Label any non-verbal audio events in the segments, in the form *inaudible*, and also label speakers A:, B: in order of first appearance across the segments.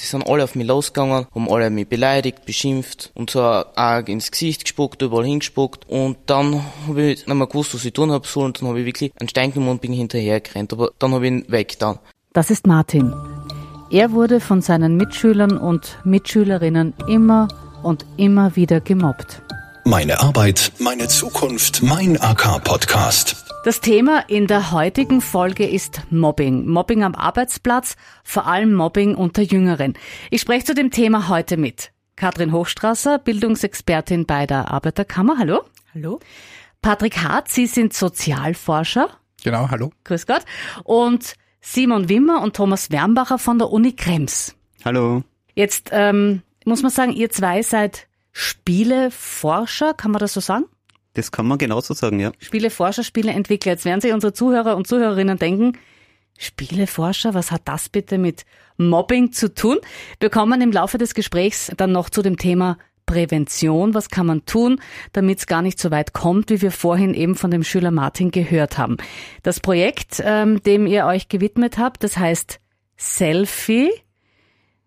A: Sie sind alle auf mich losgegangen, haben alle mich beleidigt, beschimpft und so arg ins Gesicht gespuckt, überall hingespuckt. Und dann habe ich nicht mehr gewusst, was ich tun habe sollen. Und dann habe ich wirklich einen Stein genommen und bin hinterher gerannt. Aber dann habe ich ihn weg dann.
B: Das ist Martin. Er wurde von seinen Mitschülern und Mitschülerinnen immer und immer wieder gemobbt.
C: Meine Arbeit, meine Zukunft, mein AK-Podcast.
B: Das Thema in der heutigen Folge ist Mobbing. Mobbing am Arbeitsplatz, vor allem Mobbing unter Jüngeren. Ich spreche zu dem Thema heute mit Katrin Hochstrasser, Bildungsexpertin bei der Arbeiterkammer. Hallo.
D: Hallo.
B: Patrick Hart, Sie sind Sozialforscher.
E: Genau, hallo.
B: Grüß Gott. Und Simon Wimmer und Thomas Wernbacher von der Uni Krems.
F: Hallo.
B: Jetzt ähm, muss man sagen, ihr zwei seid Spieleforscher, kann man das so sagen?
F: Das kann man genauso sagen, ja.
B: Spieleforscher, Spieleentwickler. Jetzt werden sich unsere Zuhörer und Zuhörerinnen denken, Spieleforscher, was hat das bitte mit Mobbing zu tun? Wir kommen im Laufe des Gesprächs dann noch zu dem Thema Prävention. Was kann man tun, damit es gar nicht so weit kommt, wie wir vorhin eben von dem Schüler Martin gehört haben? Das Projekt, ähm, dem ihr euch gewidmet habt, das heißt Selfie.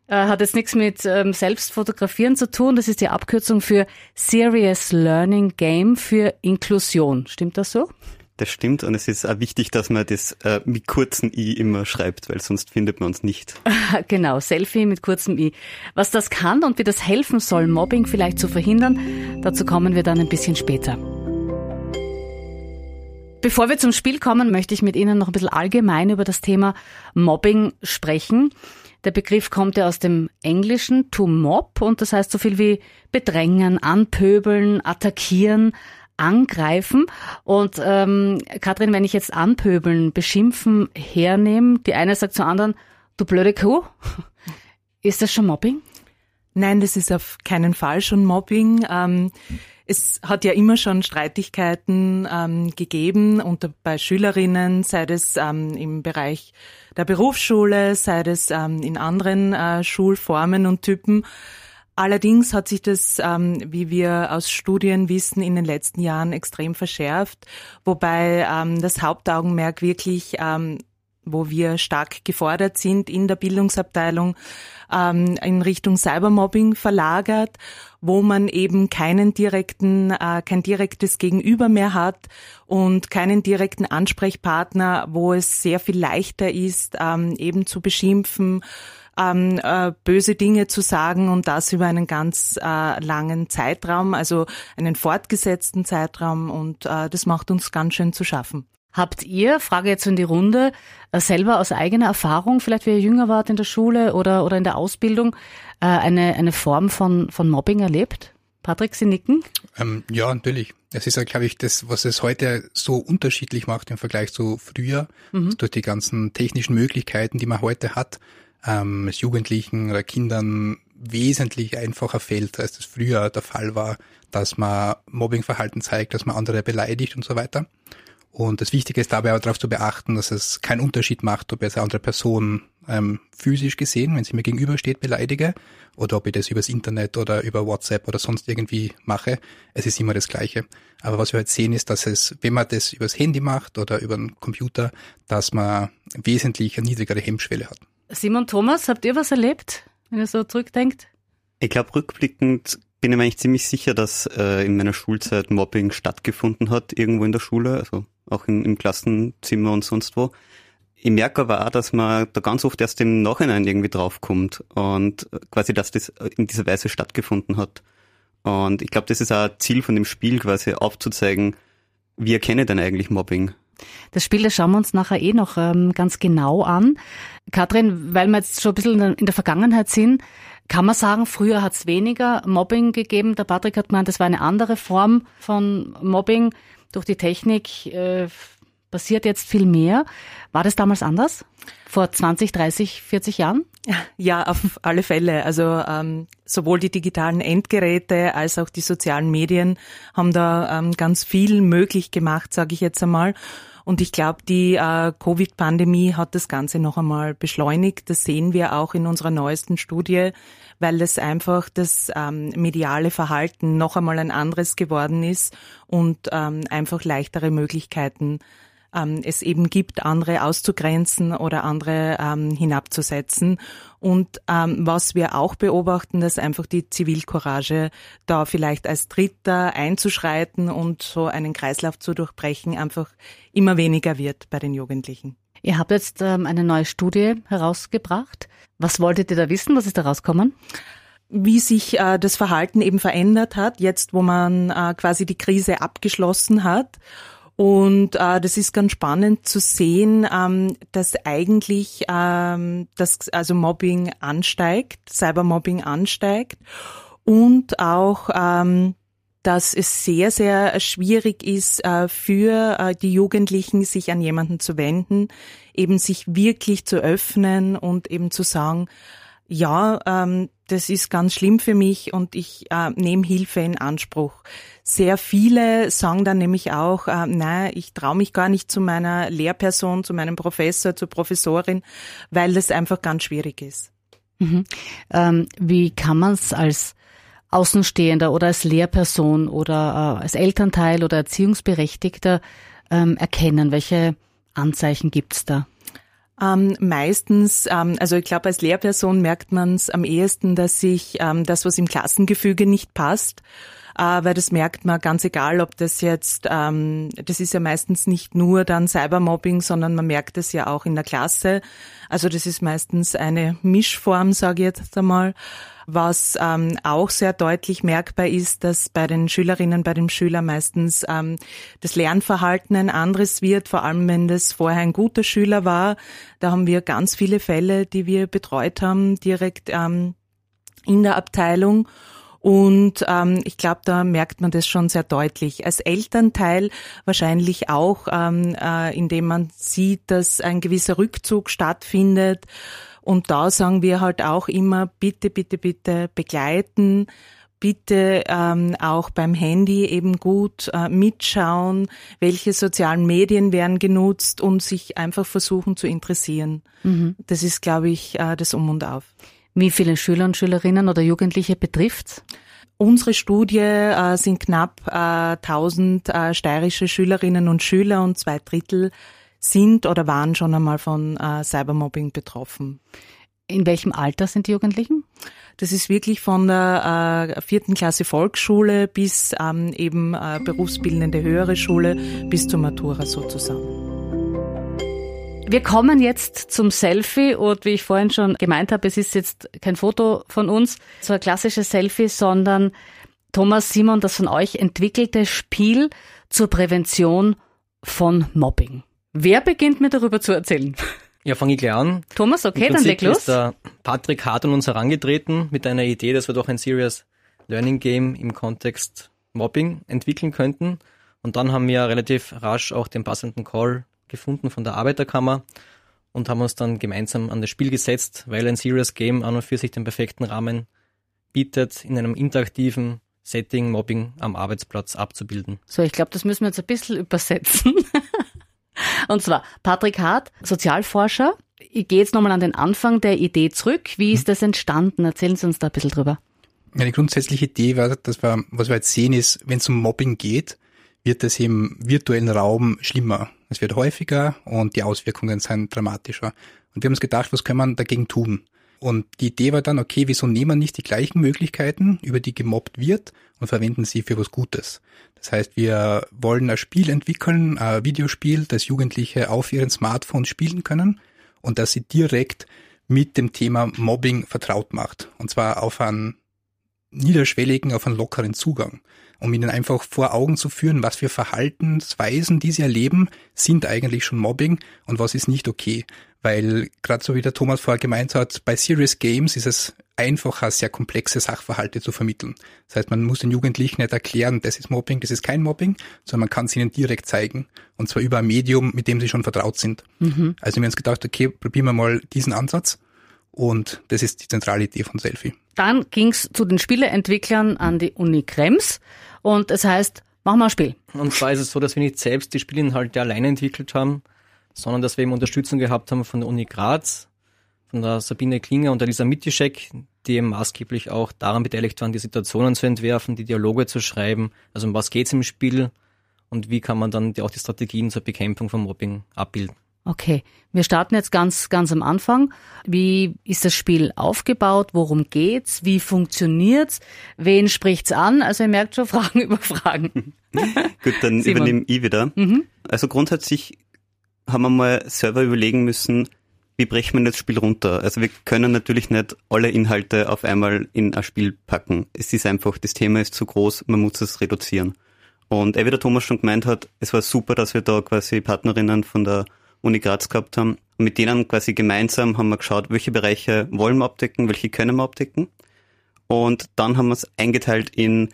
B: Äh, hat jetzt nichts mit ähm, Selbstfotografieren zu tun. Das ist die Abkürzung für Serious Learning Game für Inklusion. Stimmt das so?
F: Das stimmt und es ist auch wichtig, dass man das äh, mit kurzem i immer schreibt, weil sonst findet man uns nicht. *laughs*
B: genau, Selfie mit kurzem i. Was das kann und wie das helfen soll, Mobbing vielleicht zu verhindern, dazu kommen wir dann ein bisschen später. Bevor wir zum Spiel kommen, möchte ich mit Ihnen noch ein bisschen allgemein über das Thema Mobbing sprechen. Der Begriff kommt ja aus dem Englischen to mob und das heißt so viel wie bedrängen, anpöbeln, attackieren, angreifen. Und ähm, Kathrin, wenn ich jetzt anpöbeln, beschimpfen hernehme, die eine sagt zur anderen, du blöde Kuh, *laughs* ist das schon Mobbing?
D: Nein, das ist auf keinen Fall schon Mobbing. Ähm, es hat ja immer schon Streitigkeiten ähm, gegeben unter bei Schülerinnen, sei es ähm, im Bereich der Berufsschule, sei es ähm, in anderen äh, Schulformen und Typen. Allerdings hat sich das, ähm, wie wir aus Studien wissen, in den letzten Jahren extrem verschärft, wobei ähm, das Hauptaugenmerk wirklich ähm, wo wir stark gefordert sind in der Bildungsabteilung, ähm, in Richtung Cybermobbing verlagert, wo man eben keinen direkten, äh, kein direktes Gegenüber mehr hat und keinen direkten Ansprechpartner, wo es sehr viel leichter ist, ähm, eben zu beschimpfen, ähm, äh, böse Dinge zu sagen und das über einen ganz äh, langen Zeitraum, also einen fortgesetzten Zeitraum und äh, das macht uns ganz schön zu schaffen.
B: Habt ihr, Frage jetzt in die Runde, äh, selber aus eigener Erfahrung, vielleicht wie ihr jünger wart in der Schule oder, oder in der Ausbildung, äh, eine, eine Form von, von Mobbing erlebt? Patrick, Sie nicken?
E: Ähm, ja, natürlich. Es ist ja, glaube ich, das, was es heute so unterschiedlich macht im Vergleich zu früher, mhm. durch die ganzen technischen Möglichkeiten, die man heute hat, ähm, es Jugendlichen oder Kindern wesentlich einfacher fällt, als das früher der Fall war, dass man Mobbingverhalten zeigt, dass man andere beleidigt und so weiter. Und das Wichtige ist dabei aber darauf zu beachten, dass es keinen Unterschied macht, ob jetzt eine andere Person ähm, physisch gesehen, wenn sie mir gegenübersteht, beleidige, oder ob ich das übers Internet oder über WhatsApp oder sonst irgendwie mache. Es ist immer das Gleiche. Aber was wir halt sehen ist, dass es, wenn man das übers Handy macht oder über den Computer, dass man wesentlich eine niedrigere Hemmschwelle hat.
B: Simon Thomas, habt ihr was erlebt, wenn ihr so zurückdenkt?
F: Ich glaube, rückblickend bin ich mir eigentlich ziemlich sicher, dass äh, in meiner Schulzeit Mobbing stattgefunden hat, irgendwo in der Schule, also auch in, im Klassenzimmer und sonst wo. Ich merke aber auch, dass man da ganz oft erst im Nachhinein irgendwie draufkommt und quasi, dass das in dieser Weise stattgefunden hat. Und ich glaube, das ist auch Ziel von dem Spiel, quasi aufzuzeigen, wie erkenne denn eigentlich Mobbing?
B: Das Spiel, das schauen wir uns nachher eh noch ähm, ganz genau an. Katrin, weil wir jetzt schon ein bisschen in der Vergangenheit sind, kann man sagen, früher hat es weniger Mobbing gegeben. Der Patrick hat gemeint, das war eine andere Form von Mobbing. Durch die Technik äh, passiert jetzt viel mehr. War das damals anders? Vor 20, 30, 40 Jahren?
D: Ja, auf *laughs* alle Fälle. Also ähm, sowohl die digitalen Endgeräte als auch die sozialen Medien haben da ähm, ganz viel möglich gemacht, sage ich jetzt einmal. Und ich glaube, die äh, Covid-Pandemie hat das Ganze noch einmal beschleunigt. Das sehen wir auch in unserer neuesten Studie, weil es einfach das ähm, mediale Verhalten noch einmal ein anderes geworden ist und ähm, einfach leichtere Möglichkeiten ähm, es eben gibt, andere auszugrenzen oder andere ähm, hinabzusetzen. Und ähm, was wir auch beobachten, dass einfach die Zivilcourage da vielleicht als Dritter einzuschreiten und so einen Kreislauf zu durchbrechen einfach immer weniger wird bei den Jugendlichen.
B: Ihr habt jetzt ähm, eine neue Studie herausgebracht. Was wolltet ihr da wissen? Was ist da rausgekommen?
D: wie sich äh, das Verhalten eben verändert hat, jetzt wo man äh, quasi die Krise abgeschlossen hat. Und äh, das ist ganz spannend zu sehen, ähm, dass eigentlich ähm, das also Mobbing ansteigt, Cybermobbing ansteigt und auch ähm, dass es sehr, sehr schwierig ist äh, für äh, die Jugendlichen, sich an jemanden zu wenden, eben sich wirklich zu öffnen und eben zu sagen, ja, ähm, das ist ganz schlimm für mich und ich äh, nehme Hilfe in Anspruch. Sehr viele sagen dann nämlich auch, äh, nein, ich traue mich gar nicht zu meiner Lehrperson, zu meinem Professor, zur Professorin, weil das einfach ganz schwierig ist.
B: Mhm. Ähm, wie kann man es als Außenstehender oder als Lehrperson oder äh, als Elternteil oder Erziehungsberechtigter ähm, erkennen? Welche Anzeichen gibt's da?
D: Ähm, meistens, ähm, also ich glaube, als Lehrperson merkt man es am ehesten, dass sich ähm, das, was im Klassengefüge nicht passt, weil das merkt man ganz egal, ob das jetzt, ähm, das ist ja meistens nicht nur dann Cybermobbing, sondern man merkt es ja auch in der Klasse. Also das ist meistens eine Mischform, sage ich jetzt einmal. Was ähm, auch sehr deutlich merkbar ist, dass bei den Schülerinnen, bei den Schülern meistens ähm, das Lernverhalten ein anderes wird, vor allem wenn das vorher ein guter Schüler war. Da haben wir ganz viele Fälle, die wir betreut haben, direkt ähm, in der Abteilung. Und ähm, ich glaube, da merkt man das schon sehr deutlich. Als Elternteil wahrscheinlich auch, ähm, äh, indem man sieht, dass ein gewisser Rückzug stattfindet. Und da sagen wir halt auch immer, bitte, bitte, bitte begleiten, bitte ähm, auch beim Handy eben gut äh, mitschauen, welche sozialen Medien werden genutzt und sich einfach versuchen zu interessieren. Mhm. Das ist, glaube ich, äh, das Um und Auf.
B: Wie viele Schüler und Schülerinnen oder Jugendliche betrifft's?
D: Unsere Studie äh, sind knapp äh, 1000 äh, steirische Schülerinnen und Schüler und zwei Drittel sind oder waren schon einmal von äh, Cybermobbing betroffen.
B: In welchem Alter sind die Jugendlichen?
D: Das ist wirklich von der äh, vierten Klasse Volksschule bis ähm, eben äh, berufsbildende höhere Schule bis zur Matura sozusagen.
B: Wir kommen jetzt zum Selfie und wie ich vorhin schon gemeint habe, es ist jetzt kein Foto von uns, so ein klassisches Selfie, sondern Thomas Simon, das von euch entwickelte Spiel zur Prävention von Mobbing. Wer beginnt mir darüber zu erzählen?
G: Ja, fange ich gleich an.
B: Thomas, okay, dann leg los.
G: ist der Patrick hart an uns herangetreten mit einer Idee, dass wir doch ein Serious Learning Game im Kontext Mobbing entwickeln könnten. Und dann haben wir relativ rasch auch den passenden Call gefunden von der Arbeiterkammer und haben uns dann gemeinsam an das Spiel gesetzt, weil ein Serious Game an und für sich den perfekten Rahmen bietet, in einem interaktiven Setting Mobbing am Arbeitsplatz abzubilden.
B: So, ich glaube, das müssen wir jetzt ein bisschen übersetzen. *laughs* und zwar Patrick Hart, Sozialforscher. Ich gehe jetzt nochmal an den Anfang der Idee zurück. Wie ist das entstanden? Erzählen Sie uns da ein bisschen drüber.
E: Die grundsätzliche Idee war, dass wir, was wir jetzt sehen ist, wenn es um Mobbing geht, wird es im virtuellen Raum schlimmer. Es wird häufiger und die Auswirkungen sind dramatischer. Und wir haben uns gedacht, was können wir dagegen tun? Und die Idee war dann, okay, wieso nehmen wir nicht die gleichen Möglichkeiten, über die gemobbt wird, und verwenden sie für was Gutes? Das heißt, wir wollen ein Spiel entwickeln, ein Videospiel, das Jugendliche auf ihren Smartphones spielen können und das sie direkt mit dem Thema Mobbing vertraut macht. Und zwar auf einen niederschwelligen, auf einen lockeren Zugang um ihnen einfach vor Augen zu führen, was für Verhaltensweisen, die sie erleben, sind eigentlich schon Mobbing und was ist nicht okay. Weil gerade so wie der Thomas vorher gemeint hat, bei Serious Games ist es einfacher, sehr komplexe Sachverhalte zu vermitteln. Das heißt, man muss den Jugendlichen nicht erklären, das ist Mobbing, das ist kein Mobbing, sondern man kann es ihnen direkt zeigen. Und zwar über ein Medium, mit dem sie schon vertraut sind. Mhm. Also wir haben uns gedacht, okay, probieren wir mal diesen Ansatz. Und das ist die zentrale Idee von Selfie.
B: Dann ging's zu den Spieleentwicklern an die Uni Krems und es heißt, machen wir ein Spiel.
G: Und zwar ist es so, dass wir nicht selbst die Spielinhalte alleine entwickelt haben, sondern dass wir eben Unterstützung gehabt haben von der Uni Graz, von der Sabine Klinger und der Lisa Mittischek, die eben maßgeblich auch daran beteiligt waren, die Situationen zu entwerfen, die Dialoge zu schreiben. Also um was geht's im Spiel und wie kann man dann die, auch die Strategien zur Bekämpfung von Mobbing abbilden.
B: Okay, wir starten jetzt ganz, ganz am Anfang. Wie ist das Spiel aufgebaut? Worum geht's? Wie funktioniert's? Wen spricht's an? Also ihr merkt schon *laughs* Fragen über Fragen. *laughs*
F: Gut, dann
B: Simon.
F: übernehme ich wieder.
B: Mhm.
F: Also grundsätzlich haben wir mal selber überlegen müssen, wie brechen wir das Spiel runter? Also wir können natürlich nicht alle Inhalte auf einmal in ein Spiel packen. Es ist einfach, das Thema ist zu groß, man muss es reduzieren. Und eh wie der Thomas schon gemeint hat, es war super, dass wir da quasi Partnerinnen von der Uni Graz gehabt haben. Und mit denen quasi gemeinsam haben wir geschaut, welche Bereiche wollen wir abdecken, welche können wir abdecken. Und dann haben wir es eingeteilt in,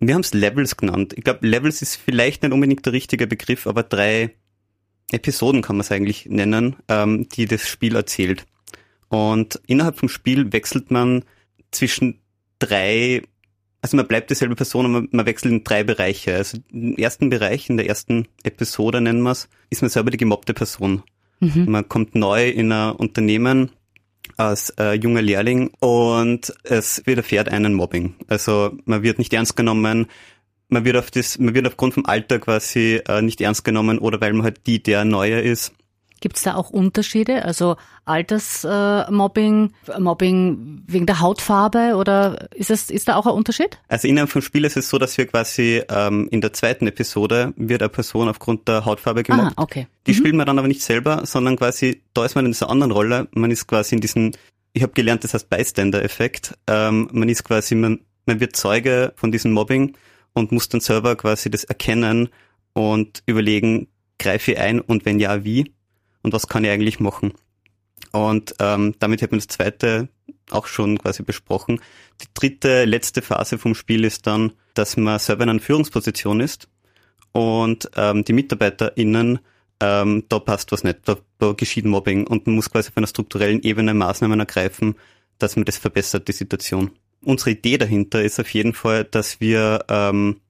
F: wir haben es Levels genannt. Ich glaube, Levels ist vielleicht nicht unbedingt der richtige Begriff, aber drei Episoden kann man es eigentlich nennen, ähm, die das Spiel erzählt. Und innerhalb vom Spiel wechselt man zwischen drei, also man bleibt dieselbe Person, aber man wechselt in drei Bereiche. Also im ersten Bereich, in der ersten Episode nennen wir es, ist man selber die gemobbte Person. Man kommt neu in ein Unternehmen als äh, junger Lehrling und es widerfährt einen Mobbing. Also man wird nicht ernst genommen, man wird auf das, man wird aufgrund vom Alter quasi äh, nicht ernst genommen oder weil man halt die, der Neuer ist.
B: Gibt's da auch Unterschiede? Also Altersmobbing, äh, Mobbing, wegen der Hautfarbe oder ist es ist da auch ein Unterschied?
F: Also innerhalb vom Spiel ist es so, dass wir quasi ähm, in der zweiten Episode wird eine Person aufgrund der Hautfarbe gemobbt.
B: Ah, okay.
F: Die spielt man dann aber nicht selber, sondern quasi, da ist man in dieser anderen Rolle. Man ist quasi in diesem, ich habe gelernt, das heißt Bystander-Effekt. Ähm, man ist quasi, man, man wird Zeuge von diesem Mobbing und muss dann selber quasi das erkennen und überlegen, greife ich ein und wenn ja, wie? Und was kann ich eigentlich machen? Und ähm, damit hat man das zweite auch schon quasi besprochen. Die dritte, letzte Phase vom Spiel ist dann, dass man selber in einer Führungsposition ist und ähm, die MitarbeiterInnen, ähm, da passt was nicht, da, da geschieht Mobbing und man muss quasi auf einer strukturellen Ebene Maßnahmen ergreifen, dass man das verbessert, die Situation. Unsere Idee dahinter ist auf jeden Fall, dass wir, ähm,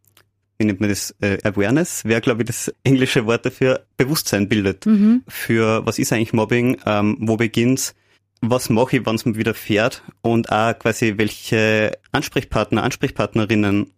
F: wie nennt man das, äh, Awareness, wäre glaube ich das englische Wort dafür, Bewusstsein bildet. Für was ist eigentlich Mobbing, ähm, wo beginnt's, was mache ich, wenn es mir wieder fährt? Und auch quasi welche Ansprechpartner, Ansprechpartnerinnen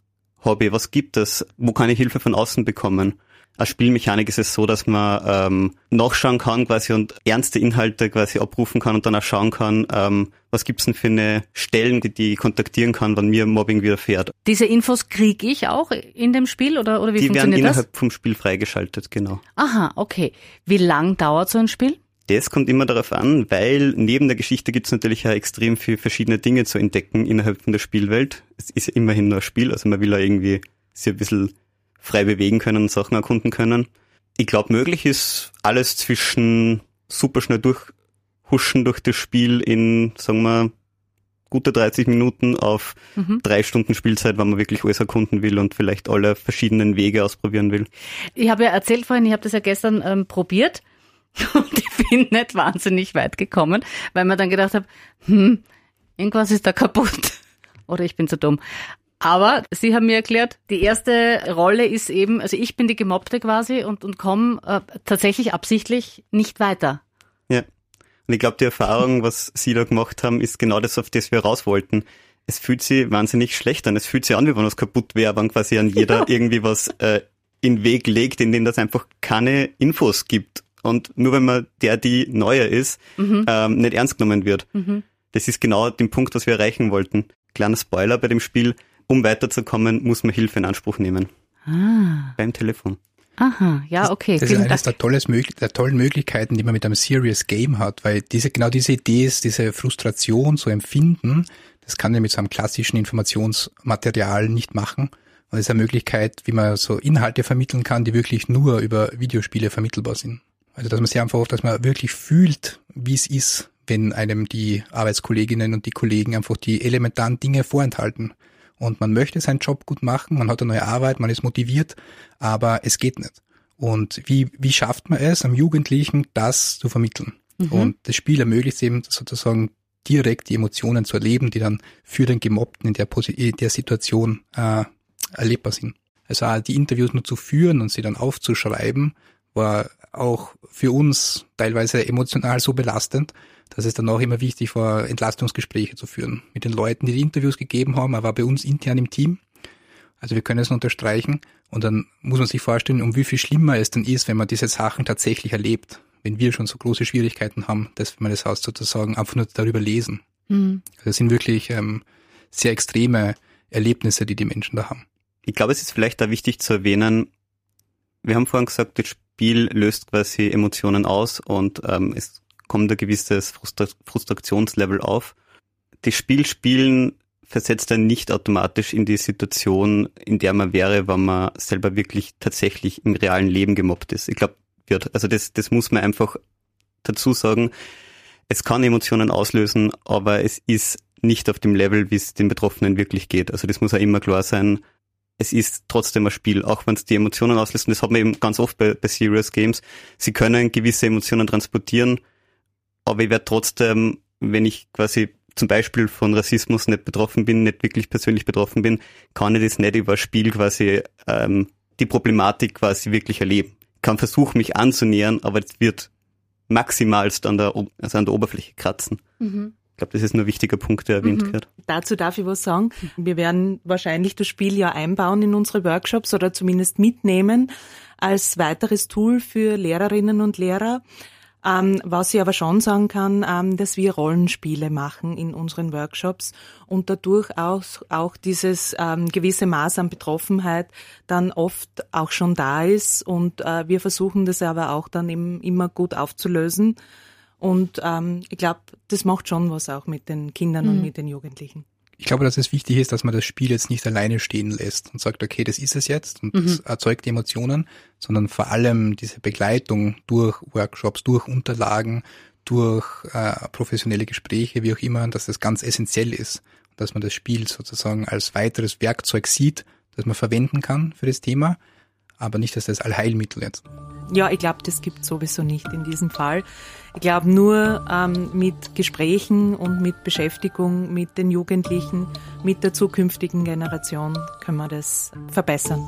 F: habe ich, was gibt es, wo kann ich Hilfe von außen bekommen. Als Spielmechanik ist es so, dass man ähm, nachschauen kann quasi und ernste Inhalte quasi abrufen kann und dann auch schauen kann, ähm, was gibt's denn für eine Stellen, die, die ich kontaktieren kann, wenn mir Mobbing widerfährt.
B: Diese Infos kriege ich auch in dem Spiel oder, oder wie
F: Die werden
B: funktioniert das?
F: innerhalb vom Spiel freigeschaltet, genau.
B: Aha, okay. Wie lang dauert so ein Spiel?
F: Das kommt immer darauf an, weil neben der Geschichte gibt's natürlich auch extrem viele verschiedene Dinge zu entdecken innerhalb von der Spielwelt. Es ist ja immerhin nur ein Spiel, also man will ja irgendwie sich ein bisschen frei bewegen können und Sachen erkunden können. Ich glaube, möglich ist alles zwischen super schnell durchhuschen durch das Spiel in, sagen wir, gute 30 Minuten auf drei Stunden Spielzeit, wenn man wirklich alles erkunden will und vielleicht alle verschiedenen Wege ausprobieren will.
B: Ich habe ja erzählt vorhin, ich habe das ja gestern ähm, probiert *laughs* und ich bin nicht wahnsinnig weit gekommen, weil man dann gedacht habe, hm, irgendwas ist da kaputt *laughs* oder ich bin zu dumm. Aber Sie haben mir erklärt, die erste Rolle ist eben, also ich bin die Gemobbte quasi und, und komme äh, tatsächlich absichtlich nicht weiter.
F: Ja. Und ich glaube, die Erfahrung, was Sie da gemacht haben, ist genau das, auf das wir raus wollten. Es fühlt sich wahnsinnig schlecht an. Es fühlt sich an, wie wenn was kaputt wäre, wenn quasi an jeder irgendwie was äh, in den Weg legt, in dem das einfach keine Infos gibt. Und nur wenn man der, die neuer ist, ähm, nicht ernst genommen wird. Das ist genau der Punkt, was wir erreichen wollten. Kleiner Spoiler bei dem Spiel. Um weiterzukommen, muss man Hilfe in Anspruch nehmen.
B: Ah,
F: Beim Telefon.
B: aha, ja, okay.
E: Das ist
B: vielen
E: eines der, tolles, der tollen Möglichkeiten, die man mit einem Serious Game hat, weil diese, genau diese Idee ist, diese Frustration zu empfinden, das kann man mit so einem klassischen Informationsmaterial nicht machen. Und das ist eine Möglichkeit, wie man so Inhalte vermitteln kann, die wirklich nur über Videospiele vermittelbar sind. Also, dass man sich einfach, dass man wirklich fühlt, wie es ist, wenn einem die Arbeitskolleginnen und die Kollegen einfach die elementaren Dinge vorenthalten. Und man möchte seinen Job gut machen, man hat eine neue Arbeit, man ist motiviert, aber es geht nicht. Und wie, wie schafft man es, am Jugendlichen das zu vermitteln? Und das Spiel ermöglicht es eben sozusagen direkt die Emotionen zu erleben, die dann für den Gemobbten in der, in der Situation äh, erlebbar sind. Also auch die Interviews nur zu führen und sie dann aufzuschreiben, war auch für uns teilweise emotional so belastend, dass es dann auch immer wichtig war, Entlastungsgespräche zu führen mit den Leuten, die die Interviews gegeben haben, aber bei uns intern im Team. Also wir können es unterstreichen und dann muss man sich vorstellen, um wie viel schlimmer es dann ist, wenn man diese Sachen tatsächlich erlebt. Wenn wir schon so große Schwierigkeiten haben, dass wir das Haus sozusagen einfach nur darüber lesen. Mhm. Also das sind wirklich ähm, sehr extreme Erlebnisse, die die Menschen da haben.
F: Ich glaube, es ist vielleicht da wichtig zu erwähnen, wir haben vorhin gesagt, das Spiel löst quasi Emotionen aus und ähm, es kommt ein gewisses Frustra Frustrationslevel auf. Das Spiel spielen versetzt dann nicht automatisch in die Situation, in der man wäre, wenn man selber wirklich tatsächlich im realen Leben gemobbt ist. Ich glaube, wird. Also das, das muss man einfach dazu sagen. Es kann Emotionen auslösen, aber es ist nicht auf dem Level, wie es den Betroffenen wirklich geht. Also das muss ja immer klar sein es ist trotzdem ein Spiel, auch wenn es die Emotionen auslöst. Und das hat man eben ganz oft bei, bei Serious Games. Sie können gewisse Emotionen transportieren, aber ich werde trotzdem, wenn ich quasi zum Beispiel von Rassismus nicht betroffen bin, nicht wirklich persönlich betroffen bin, kann ich das nicht über Spiel quasi ähm, die Problematik quasi wirklich erleben. Ich kann versuchen, mich anzunähern, aber es wird maximalst an der, also an der Oberfläche kratzen. Mhm. Ich glaube, das ist nur ein wichtiger Punkt, der erwähnt mhm. wird.
D: Dazu darf ich was sagen. Wir werden wahrscheinlich das Spiel ja einbauen in unsere Workshops oder zumindest mitnehmen als weiteres Tool für Lehrerinnen und Lehrer. Ähm, was ich aber schon sagen kann, ähm, dass wir Rollenspiele machen in unseren Workshops und dadurch auch, auch dieses ähm, gewisse Maß an Betroffenheit dann oft auch schon da ist und äh, wir versuchen das aber auch dann eben immer gut aufzulösen und ähm, ich glaube, das macht schon was auch mit den Kindern mhm. und mit den Jugendlichen.
E: Ich glaube, dass es wichtig ist, dass man das Spiel jetzt nicht alleine stehen lässt und sagt, okay, das ist es jetzt und mhm. das erzeugt Emotionen, sondern vor allem diese Begleitung durch Workshops, durch Unterlagen, durch äh, professionelle Gespräche, wie auch immer, dass das ganz essentiell ist und dass man das Spiel sozusagen als weiteres Werkzeug sieht, das man verwenden kann für das Thema, aber nicht, dass das Allheilmittel jetzt.
D: Ja, ich glaube, das gibt sowieso nicht in diesem Fall. Ich glaube, nur ähm, mit Gesprächen und mit Beschäftigung mit den Jugendlichen, mit der zukünftigen Generation können wir das verbessern.